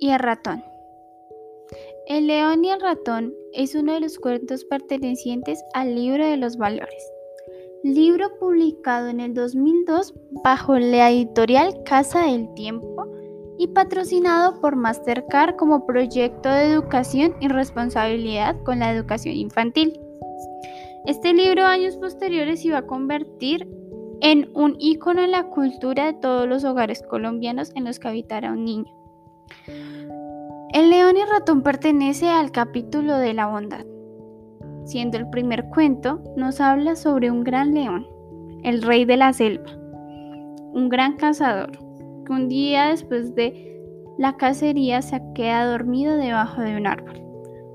y el ratón. El león y el ratón es uno de los cuentos pertenecientes al libro de los valores, libro publicado en el 2002 bajo la editorial Casa del Tiempo y patrocinado por Mastercard como proyecto de educación y responsabilidad con la educación infantil. Este libro años posteriores iba a convertir en un icono en la cultura de todos los hogares colombianos en los que habitara un niño. El león y ratón pertenece al capítulo de la bondad. Siendo el primer cuento, nos habla sobre un gran león, el rey de la selva, un gran cazador, que un día después de la cacería se queda dormido debajo de un árbol.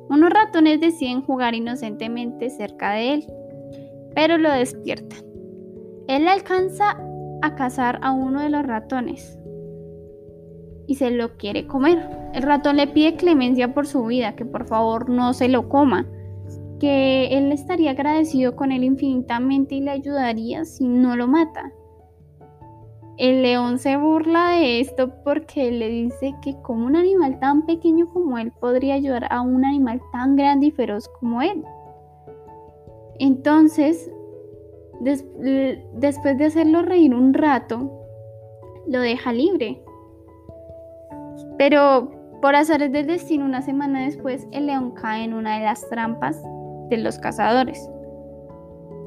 Unos ratones deciden jugar inocentemente cerca de él, pero lo despiertan. Él alcanza a cazar a uno de los ratones y se lo quiere comer. El ratón le pide clemencia por su vida, que por favor no se lo coma, que él estaría agradecido con él infinitamente y le ayudaría si no lo mata. El león se burla de esto porque le dice que como un animal tan pequeño como él podría ayudar a un animal tan grande y feroz como él. Entonces después de hacerlo reír un rato, lo deja libre. Pero por azares del destino, una semana después, el león cae en una de las trampas de los cazadores.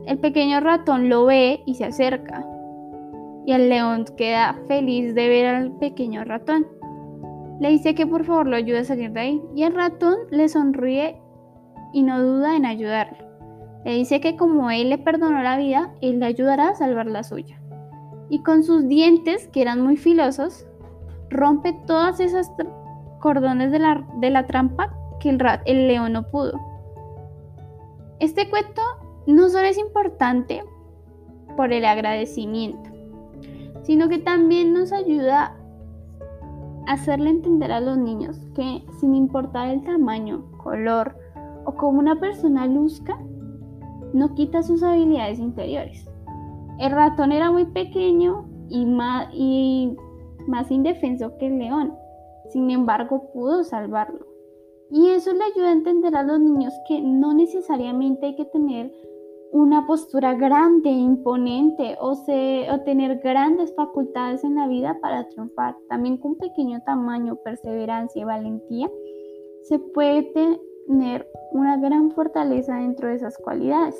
El pequeño ratón lo ve y se acerca. Y el león queda feliz de ver al pequeño ratón. Le dice que por favor lo ayude a salir de ahí. Y el ratón le sonríe y no duda en ayudarlo. Le dice que como él le perdonó la vida, él le ayudará a salvar la suya. Y con sus dientes, que eran muy filosos, rompe todas esas cordones de la, de la trampa que el, el león no pudo. Este cuento no solo es importante por el agradecimiento, sino que también nos ayuda a hacerle entender a los niños que sin importar el tamaño, color o cómo una persona luzca, no quita sus habilidades interiores. El ratón era muy pequeño y más, y más indefenso que el león, sin embargo pudo salvarlo. Y eso le ayuda a entender a los niños que no necesariamente hay que tener una postura grande, imponente o, o tener grandes facultades en la vida para triunfar. También con pequeño tamaño, perseverancia y valentía se puede tener una gran fortaleza dentro de esas cualidades.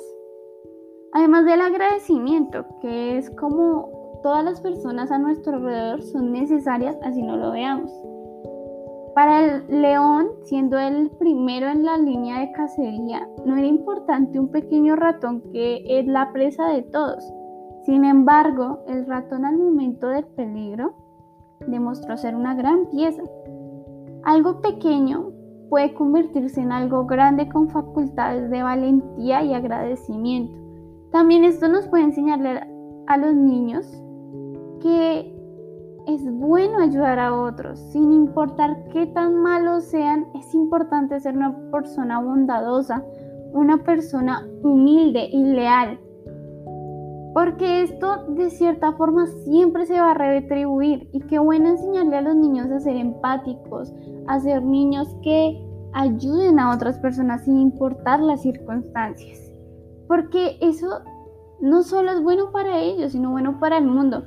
Además del agradecimiento, que es como todas las personas a nuestro alrededor son necesarias así no lo veamos. Para el león, siendo el primero en la línea de cacería, no era importante un pequeño ratón que es la presa de todos. Sin embargo, el ratón al momento del peligro demostró ser una gran pieza. Algo pequeño puede convertirse en algo grande con facultades de valentía y agradecimiento. También esto nos puede enseñarle a los niños que es bueno ayudar a otros, sin importar qué tan malos sean, es importante ser una persona bondadosa, una persona humilde y leal. Porque esto de cierta forma siempre se va a retribuir y qué bueno enseñarle a los niños a ser empáticos, a ser niños que ayuden a otras personas sin importar las circunstancias. Porque eso no solo es bueno para ellos, sino bueno para el mundo.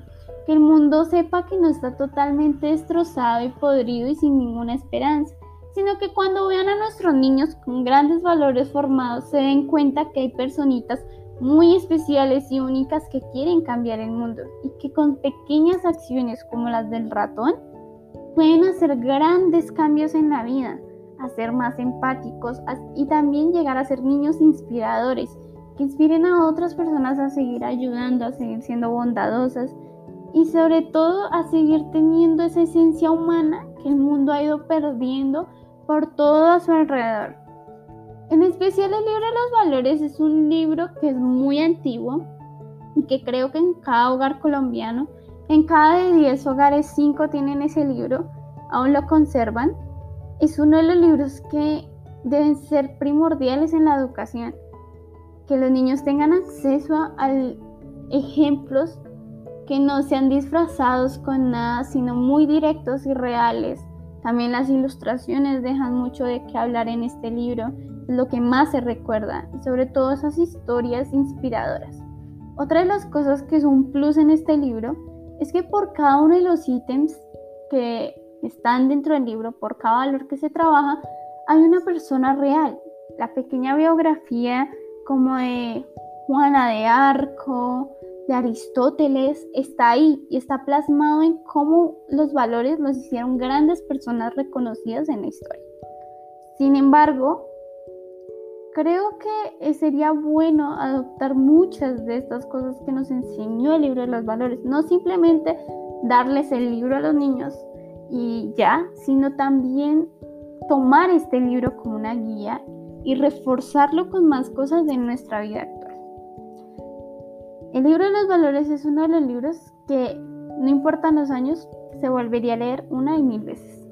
Que el mundo sepa que no está totalmente destrozado y podrido y sin ninguna esperanza, sino que cuando vean a nuestros niños con grandes valores formados se den cuenta que hay personitas muy especiales y únicas que quieren cambiar el mundo y que con pequeñas acciones como las del ratón pueden hacer grandes cambios en la vida, a ser más empáticos y también llegar a ser niños inspiradores que inspiren a otras personas a seguir ayudando, a seguir siendo bondadosas y sobre todo a seguir teniendo esa esencia humana que el mundo ha ido perdiendo por todo a su alrededor. En especial el libro de los valores es un libro que es muy antiguo y que creo que en cada hogar colombiano, en cada de 10 hogares 5 tienen ese libro, aún lo conservan. Es uno de los libros que deben ser primordiales en la educación que los niños tengan acceso a, ejemplos que no sean disfrazados con nada, sino muy directos y reales. También las ilustraciones dejan mucho de qué hablar en este libro, lo que más se recuerda, y sobre todo esas historias inspiradoras. Otra de las cosas que es un plus en este libro es que por cada uno de los ítems que están dentro del libro, por cada valor que se trabaja, hay una persona real. La pequeña biografía como de Juana de Arco, de Aristóteles, está ahí y está plasmado en cómo los valores los hicieron grandes personas reconocidas en la historia. Sin embargo, creo que sería bueno adoptar muchas de estas cosas que nos enseñó el libro de los valores, no simplemente darles el libro a los niños y ya, sino también tomar este libro como una guía y reforzarlo con más cosas de nuestra vida actual. El libro de los valores es uno de los libros que, no importan los años, se volvería a leer una y mil veces.